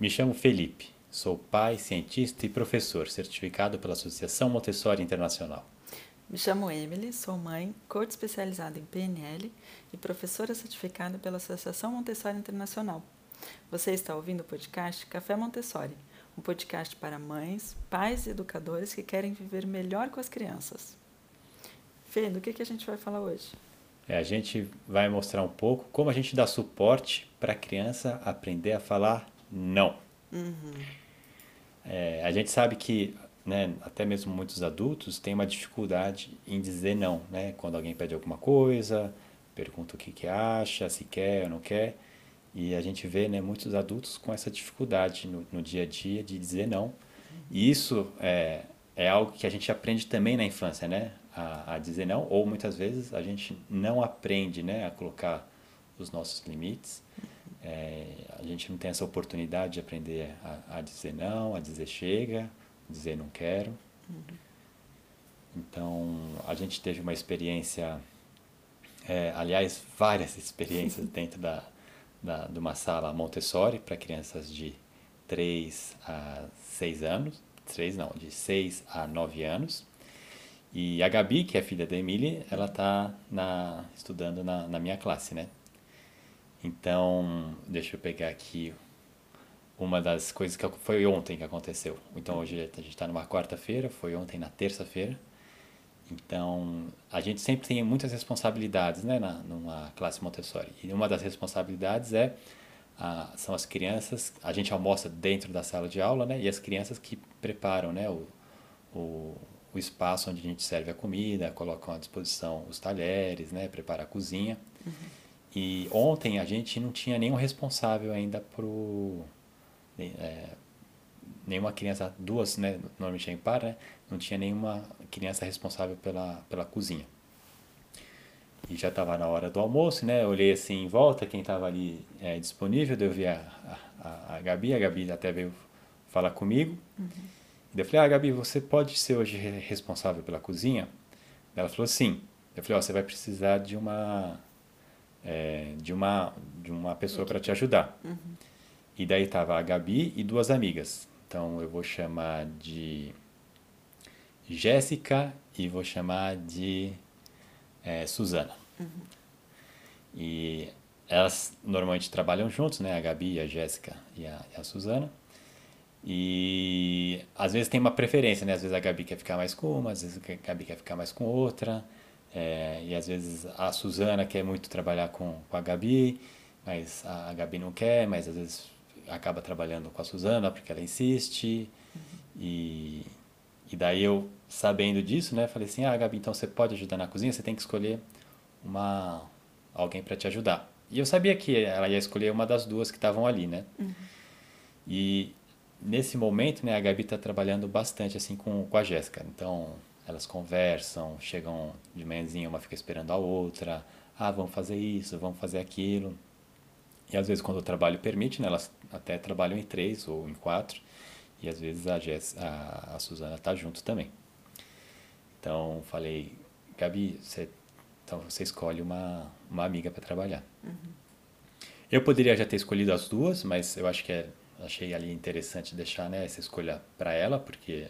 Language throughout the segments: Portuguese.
Me chamo Felipe, sou pai, cientista e professor, certificado pela Associação Montessori Internacional. Me chamo Emily, sou mãe, coach especializada em PNL e professora certificada pela Associação Montessori Internacional. Você está ouvindo o podcast Café Montessori, um podcast para mães, pais e educadores que querem viver melhor com as crianças. Fê, do que, que a gente vai falar hoje? É, a gente vai mostrar um pouco como a gente dá suporte para a criança aprender a falar não. Uhum. É, a gente sabe que né, até mesmo muitos adultos têm uma dificuldade em dizer não, né? Quando alguém pede alguma coisa, pergunta o que, que acha, se quer ou não quer. E a gente vê né, muitos adultos com essa dificuldade no, no dia a dia de dizer não. E isso é, é algo que a gente aprende também na infância, né? A, a dizer não, ou muitas vezes a gente não aprende né, a colocar os nossos limites. É, a gente não tem essa oportunidade de aprender a, a, dizer não, a dizer chega, dizer não quero. Uhum. Então, a gente teve uma experiência, é, aliás, várias experiências dentro da, da, de uma sala Montessori para crianças de 3 a 6 anos. 3 não, de 6 a 9 anos. E a Gabi, que é filha da Emily, ela está estudando na, na minha classe, né? Então, deixa eu pegar aqui uma das coisas que foi ontem que aconteceu. Então, hoje a gente está numa quarta-feira, foi ontem na terça-feira. Então, a gente sempre tem muitas responsabilidades, né, na, numa classe Montessori. E uma das responsabilidades é a, são as crianças, a gente almoça dentro da sala de aula, né, e as crianças que preparam, né, o, o, o espaço onde a gente serve a comida, colocam à disposição os talheres, né, prepara a cozinha. Uhum. E ontem a gente não tinha nenhum responsável ainda pro é, nenhuma criança, duas, né, normalmente é impar, né, não tinha nenhuma criança responsável pela, pela cozinha. E já estava na hora do almoço, né, eu olhei assim em volta, quem estava ali é, disponível, eu vi a, a, a Gabi, a Gabi até veio falar comigo. Uhum. E eu falei, ah, Gabi, você pode ser hoje responsável pela cozinha? Ela falou, sim. Eu falei, ó, oh, você vai precisar de uma é, de uma de uma pessoa para te ajudar. Uhum. E daí tava a Gabi e duas amigas. Então eu vou chamar de Jéssica e vou chamar de é, Suzana. Uhum. E elas normalmente trabalham juntos, né? A Gabi, a Jéssica e a, e a Suzana. E às vezes tem uma preferência, né? Às vezes a Gabi quer ficar mais com uma, às vezes a Gabi quer ficar mais com outra. É, e às vezes a Suzana quer muito trabalhar com, com a Gabi, mas a Gabi não quer, mas às vezes acaba trabalhando com a Suzana porque ela insiste. Uhum. E, e daí eu, sabendo disso, né, falei assim: ah, Gabi, então você pode ajudar na cozinha, você tem que escolher uma alguém para te ajudar. E eu sabia que ela ia escolher uma das duas que estavam ali, né? Uhum. E nesse momento, né, a Gabi está trabalhando bastante assim com, com a Jéssica. Então, elas conversam, chegam de manhãzinha, uma fica esperando a outra. Ah, vamos fazer isso, vamos fazer aquilo. E às vezes, quando o trabalho permite, né, elas até trabalham em três ou em quatro. E às vezes a, Jess, a, a Suzana está junto também. Então, falei, Gabi, você, então você escolhe uma, uma amiga para trabalhar. Uhum. Eu poderia já ter escolhido as duas, mas eu acho que é, achei ali interessante deixar né, essa escolha para ela, porque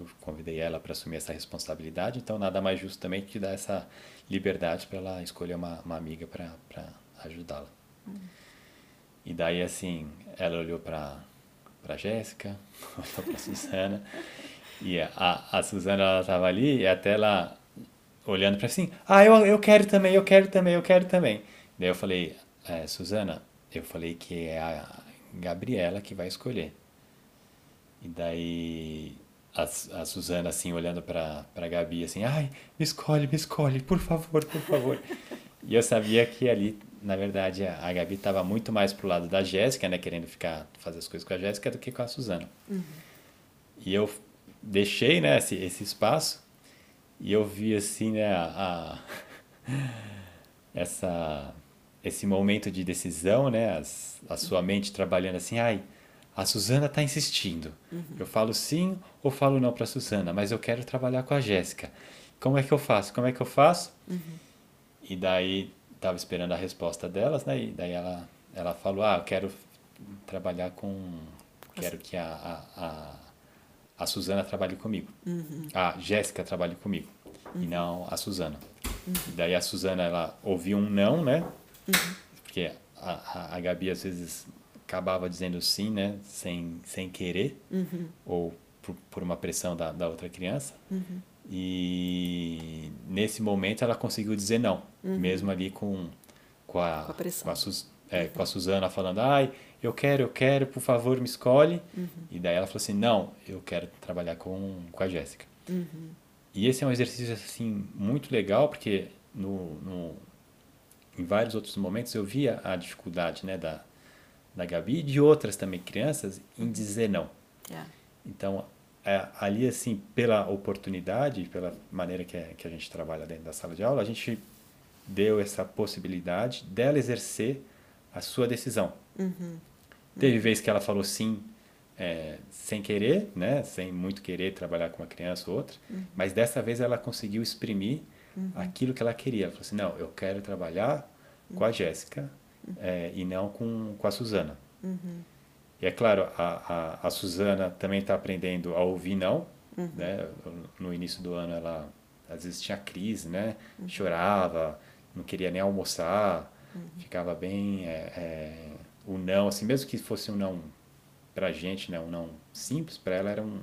eu convidei ela para assumir essa responsabilidade, então nada mais justo também que dar essa liberdade para ela escolher uma, uma amiga para ajudá-la. Uhum. E daí, assim, ela olhou para para Jéssica, olhou para Suzana, e a, a Suzana ela estava ali e até ela olhando para assim, ah, eu, eu quero também, eu quero também, eu quero também. Daí eu falei, é, Suzana, eu falei que é a Gabriela que vai escolher. E daí a, a Suzana, assim, olhando para a Gabi, assim, ai, me escolhe, me escolhe, por favor, por favor. e eu sabia que ali, na verdade, a, a Gabi estava muito mais pro lado da Jéssica, né, querendo ficar, fazer as coisas com a Jéssica, do que com a Suzana. Uhum. E eu deixei, né, esse, esse espaço, e eu vi, assim, né, a, a essa, esse momento de decisão, né, as, a sua mente trabalhando assim, ai, a Suzana está insistindo. Uhum. Eu falo sim ou falo não para a Suzana, mas eu quero trabalhar com a Jéssica. Como é que eu faço? Como é que eu faço? Uhum. E daí estava esperando a resposta delas, né? E daí ela ela falou: "Ah, eu quero trabalhar com. Quero que a, a, a, a Suzana trabalhe comigo. Uhum. A Jéssica trabalhe comigo. E não a Suzana. Uhum. E daí a Suzana, ela ouviu um não, né? Uhum. Porque a, a, a Gabi às vezes acabava dizendo sim, né? Sem, sem querer. Uhum. Ou por, por uma pressão da, da outra criança. Uhum. E nesse momento ela conseguiu dizer não, mesmo ali com, com, a, Uhum. Com a pressão. com a, é, com a Suzana falando, ai, eu quero, eu quero, por favor, me escolhe. Uhum. E daí ela falou assim, não, eu quero trabalhar com, com a Jéssica. Uhum. E esse é um exercício, assim, muito legal, porque no, no, em vários outros momentos eu via a dificuldade, né, da, da Gabi e de outras também crianças em dizer não. Yeah. Então, é, ali, assim, pela oportunidade, pela maneira que, é- que a gente trabalha dentro da sala de aula, a gente deu essa possibilidade dela exercer a sua decisão. Uhum. Teve vez que ela falou sim é, sem querer, né? Sem muito querer trabalhar com uma criança ou outra, mas dessa vez ela conseguiu exprimir aquilo que ela queria. Ela falou assim, não, eu quero trabalhar com a Jéssica é, e não com, com a Suzana. Uhum. E é claro, a, a, a Suzana também está aprendendo a ouvir não, né? No início do ano ela às vezes tinha crise, né? Chorava, não queria nem almoçar, ficava bem é, é, o não, assim, mesmo que fosse um não pra gente, né? Um não simples, para ela era um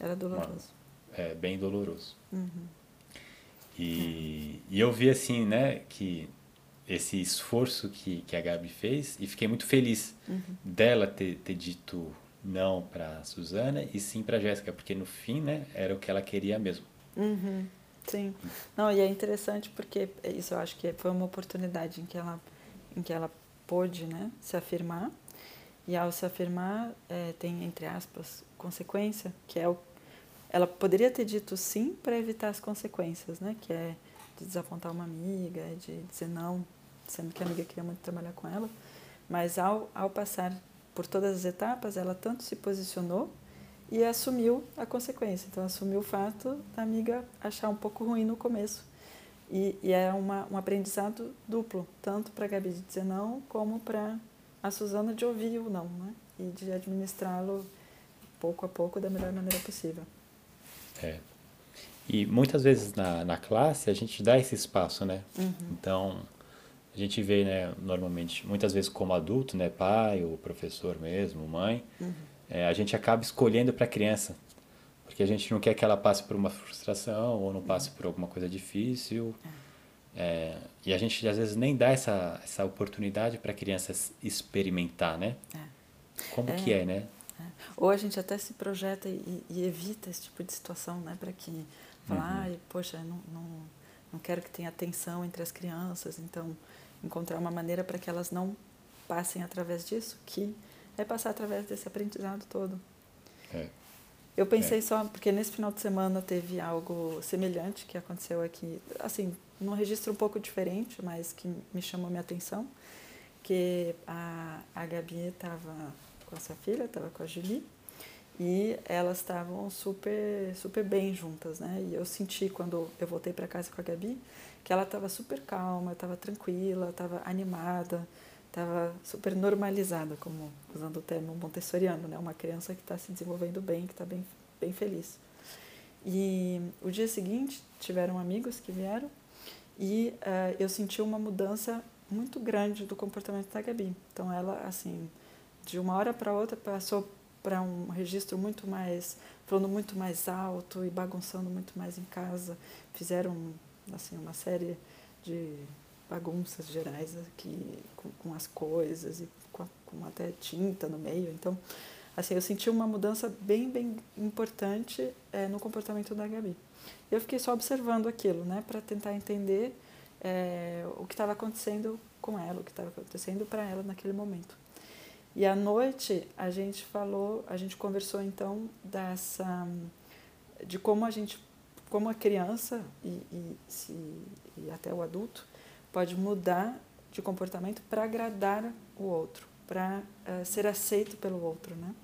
Era doloroso. é, bem doloroso. Uhum. E, e eu vi assim, né, que esse esforço que, que a Gabi fez e fiquei muito feliz Uhum. dela ter, ter dito não para Suzana e sim para Jéssica, porque no fim, né, era o que ela queria mesmo. Uhum. Sim. Não, e é interessante porque isso eu acho que foi uma oportunidade em que ela, em que ela pôde né, se afirmar. E ao se afirmar, é, tem, entre aspas, consequência, que é o. Ela poderia ter dito sim para evitar as consequências, né? Que é de desapontar uma amiga, de dizer não, sendo que a amiga queria muito trabalhar com ela. Mas ao, ao passar por todas as etapas, ela tanto se posicionou e assumiu a consequência. Então, assumiu o fato da amiga achar um pouco ruim no começo. E, e é uma, um aprendizado duplo, tanto para a Gabi de dizer não, como para a Suzana de ouvir o não, né? E de administrá-lo pouco a pouco da melhor maneira possível. É. E muitas vezes na, na classe a gente dá esse espaço, né? Uhum. Então, a gente vê, né, normalmente, muitas vezes como adulto, né, pai ou professor mesmo, mãe, Uhum. é, a gente acaba escolhendo para a criança, porque a gente não quer que ela passe por uma frustração ou não passe por alguma coisa difícil. É, e a gente às vezes nem dá essa, essa oportunidade para a criança experimentar, né? Como que é, né? É. Ou a gente até se projeta e, e evita esse tipo de situação, né? Para que falar, ai, poxa, não, não, não quero que tenha tensão entre as crianças, então encontrar uma maneira para que elas não passem através disso, que é passar através desse aprendizado todo. É. Eu pensei só, porque nesse final de semana teve algo semelhante que aconteceu aqui, assim, num registro um pouco diferente, mas que me chamou minha atenção, que a, a Gabi estava com a sua filha, estava com a Julie, e elas estavam super, super bem juntas, né? E eu senti quando eu voltei para casa com a Gabi que ela estava super calma, estava tranquila, estava animada, estava super normalizada, como usando o termo montessoriano, né? Uma criança que está se desenvolvendo bem, que está bem, bem feliz. E o dia seguinte tiveram amigos que vieram e uh, eu senti uma mudança muito grande do comportamento da Gabi. Então ela assim, de uma hora para outra passou para um registro muito mais falando muito mais alto e bagunçando muito mais em casa. Fizeram assim uma série de bagunças gerais aqui com, com as coisas e com, a, com, até tinta no meio. Então, assim, eu senti uma mudança bem, bem importante é, no comportamento da Gabi. Eu fiquei só observando aquilo, né, para tentar entender é, o que estava acontecendo com ela, o que estava acontecendo para ela naquele momento. E à noite a gente falou, a gente conversou então dessa de como a gente, como a criança e, e, se, e até o adulto pode mudar de comportamento para agradar o outro, para uh, ser aceito pelo outro, né?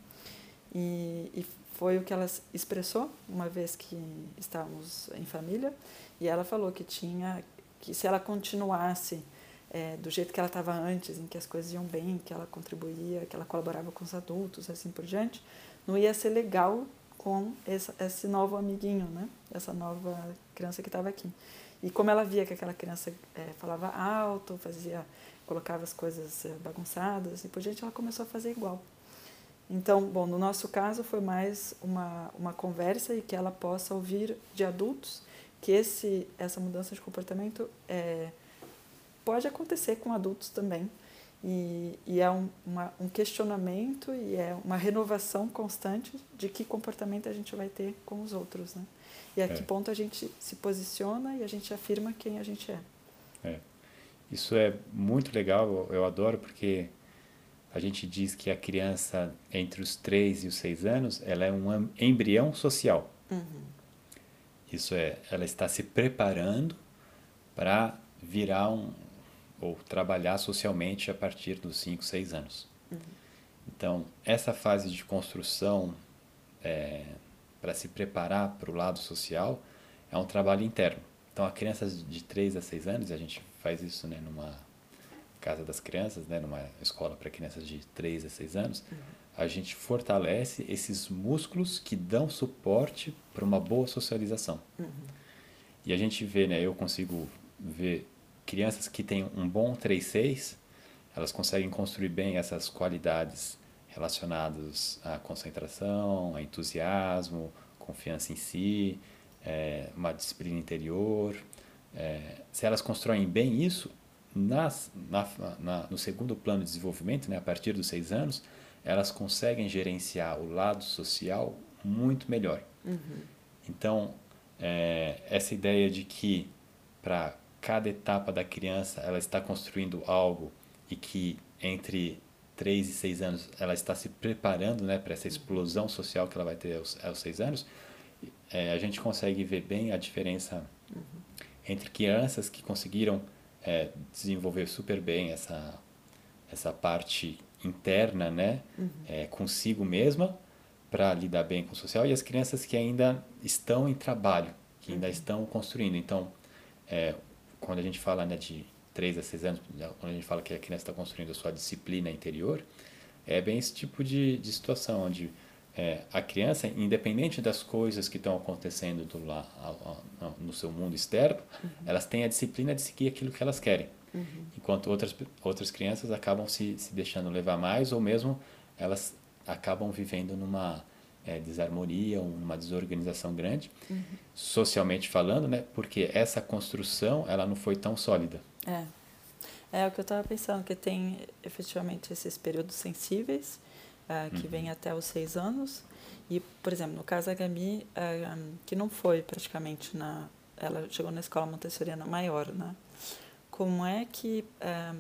E, e, foi o que ela expressou uma vez que estávamos em família e ela falou que tinha que se ela continuasse é, do jeito que ela estava antes, em que as coisas iam bem, que ela contribuía, que ela colaborava com os adultos, assim por diante, não ia ser legal com esse, esse novo amiguinho, né? Essa nova criança que estava aqui. E como ela via que aquela criança é, falava alto, fazia, colocava as coisas é, bagunçadas, assim por diante, ela começou a fazer igual. Então, bom, no nosso caso foi mais uma, uma conversa e que ela possa ouvir de adultos que esse, essa mudança de comportamento é, pode acontecer com adultos também. E, e é um, uma, um questionamento e é uma renovação constante de que comportamento a gente vai ter com os outros, né? E a é. que ponto a gente se posiciona e a gente afirma quem a gente é. É. Isso é muito legal, eu adoro, porque a gente diz que a criança entre os 3 e os 6 anos, ela é um embrião social. Uhum. Isso é, ela está se preparando para virar um ou trabalhar socialmente a partir dos 5, 6 anos. Uhum. Então, essa fase de construção é, para se preparar para o lado social é um trabalho interno. Então, a criança de 3 a 6 anos, a gente faz isso né, numa Casa das Crianças, né, numa escola para crianças de 3 a 6 anos, uhum. a gente fortalece esses músculos que dão suporte para uma boa socialização. Uhum. E a gente vê, né, eu consigo ver crianças que têm um bom 3-6, elas conseguem construir bem essas qualidades relacionadas à concentração, a entusiasmo, confiança em si, é, uma disciplina interior. É, se elas constroem bem isso, nas, na, na, no segundo plano de desenvolvimento, né, a partir dos seis anos, elas conseguem gerenciar o lado social muito melhor. Uhum. Então, é, essa ideia de que para cada etapa da criança ela está construindo algo e que entre 3 e 6 anos ela está se preparando né, para essa explosão social que ela vai ter aos, aos 6 anos, é, a gente consegue ver bem a diferença uhum. entre crianças que conseguiram é, desenvolver super bem essa, essa parte interna, né, uhum. é, consigo mesma, para lidar bem com o social, e as crianças que ainda estão em trabalho, que ainda uhum. estão construindo. Então, é, quando a gente fala né, de 3 a 6 anos, quando a gente fala que a criança está construindo a sua disciplina interior, é bem esse tipo de, de situação, onde é, a criança, independente das coisas que estão acontecendo do lá, no seu mundo externo, uhum. elas têm a disciplina de seguir aquilo que elas querem. Uhum. Enquanto outras, outras crianças acabam se, se deixando levar mais, ou mesmo elas acabam vivendo numa é, desarmonia, numa desorganização grande, uhum. socialmente falando, né? porque essa construção ela não foi tão sólida. É, é o que eu estava pensando, que tem efetivamente esses períodos sensíveis, uh, que uhum. vem até os seis anos. E, por exemplo, no caso da Gami, uh, que não foi praticamente na. Ela chegou na escola montessoriana maior, né? Como é que, um, eh,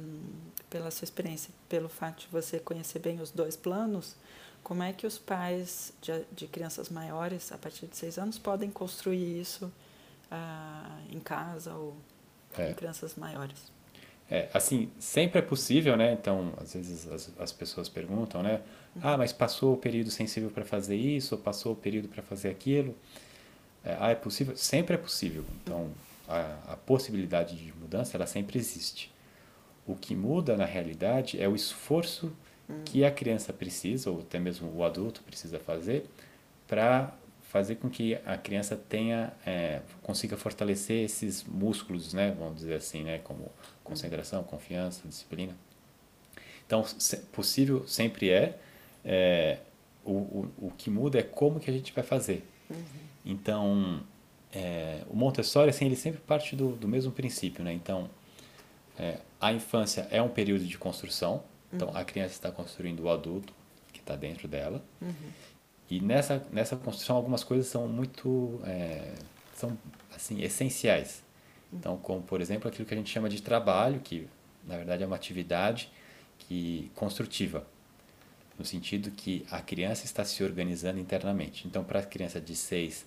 pela sua experiência, pelo fato de você conhecer bem os dois planos, como é que os pais de, de crianças maiores, a partir de seis anos, podem construir isso uh, em casa ou é. em crianças maiores? É, assim, sempre é possível, né? Então, às vezes as, as pessoas perguntam, né? Ah, mas passou o período sensível para fazer isso, ou passou o período para fazer aquilo. É, ah, é possível? Sempre é possível. Então, a, a possibilidade de mudança, ela sempre existe. O que muda na realidade é o esforço que a criança precisa, ou até mesmo o adulto precisa fazer, para fazer com que a criança tenha é, consiga fortalecer esses músculos, né, vamos dizer assim, né, como concentração, confiança, disciplina. Então, possível sempre é, é o, o, o que muda é como que a gente vai fazer. Uhum. Então, é, o Montessori, assim, ele sempre parte do, do mesmo princípio, né? Então, é, a infância é um período de construção, então uhum. a criança está construindo o adulto que está dentro dela. Uhum. E nessa, nessa construção algumas coisas são muito é, são assim essenciais. Então, como por exemplo aquilo que a gente chama de trabalho, que na verdade é uma atividade que construtiva, no sentido que a criança está se organizando internamente. Então, para a criança de 6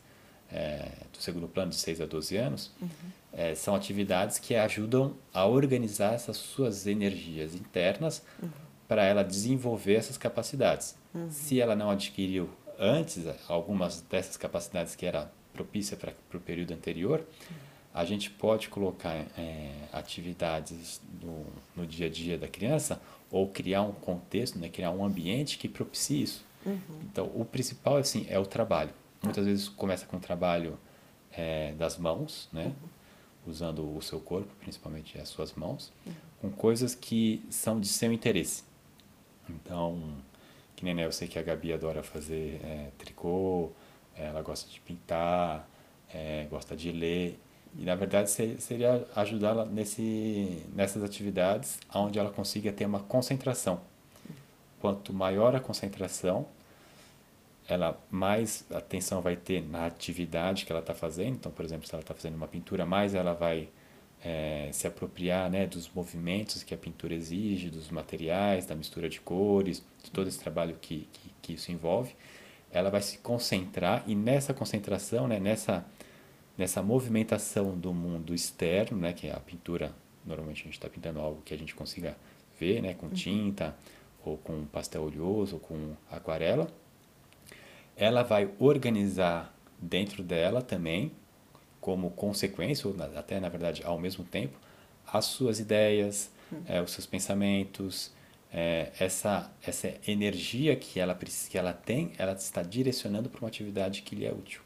é, do segundo plano de 6 a 12 anos, uhum. É, são atividades que ajudam a organizar essas suas energias internas uhum. para ela desenvolver essas capacidades. Uhum. Se ela não adquiriu antes algumas dessas capacidades que era propícia para o período anterior, a gente pode colocar é, atividades no, no dia a dia da criança ou criar um contexto, né, criar um ambiente que propicie isso. Uhum. Então, o principal assim, é o trabalho. Muitas vezes começa com o trabalho é, das mãos, né? Uhum. Usando o seu corpo, principalmente as suas mãos, uhum. com coisas que são de seu interesse. Então, que nem né, eu sei que a Gabi adora fazer é, tricô, ela gosta de pintar, é, gosta de ler. E na verdade seria ajudá-la nesse, nessas atividades onde ela consiga ter uma concentração. Quanto maior a concentração, ela mais atenção vai ter na atividade que ela está fazendo. Então, por exemplo, se ela está fazendo uma pintura, mais ela vai é, se apropriar né, dos movimentos que a pintura exige, dos materiais, da mistura de cores, de todo esse trabalho que, que, que isso envolve. Ela vai se concentrar e nessa concentração, né, nessa nessa movimentação do mundo externo, né, que é a pintura, normalmente a gente está pintando algo que a gente consiga ver, né, com uhum. tinta, ou com pastel oleoso, ou com aquarela, ela vai organizar dentro dela também, como consequência, ou até na verdade ao mesmo tempo, as suas ideias, uhum. é, os seus pensamentos, é, essa, essa energia que ela, que ela tem, ela está direcionando para uma atividade que lhe é útil.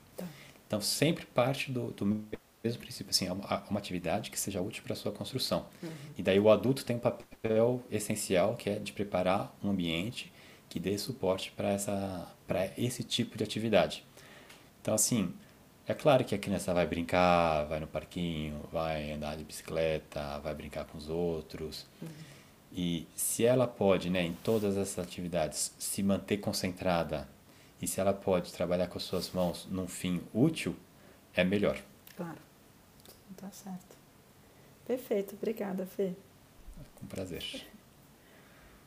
Então, sempre parte do, do mesmo princípio, assim, uma, uma atividade que seja útil para a sua construção. Uhum. E daí o adulto tem um papel essencial, que é de preparar um ambiente que dê suporte para essa para esse tipo de atividade. Então, assim, é claro que a criança vai brincar, vai no parquinho, vai andar de bicicleta, vai brincar com os outros. Uhum. E se ela pode, né, em todas essas atividades, se manter concentrada e se ela pode trabalhar com as suas mãos num fim útil, é melhor. Claro. Tá certo. Perfeito. Obrigada, Fê. Com prazer.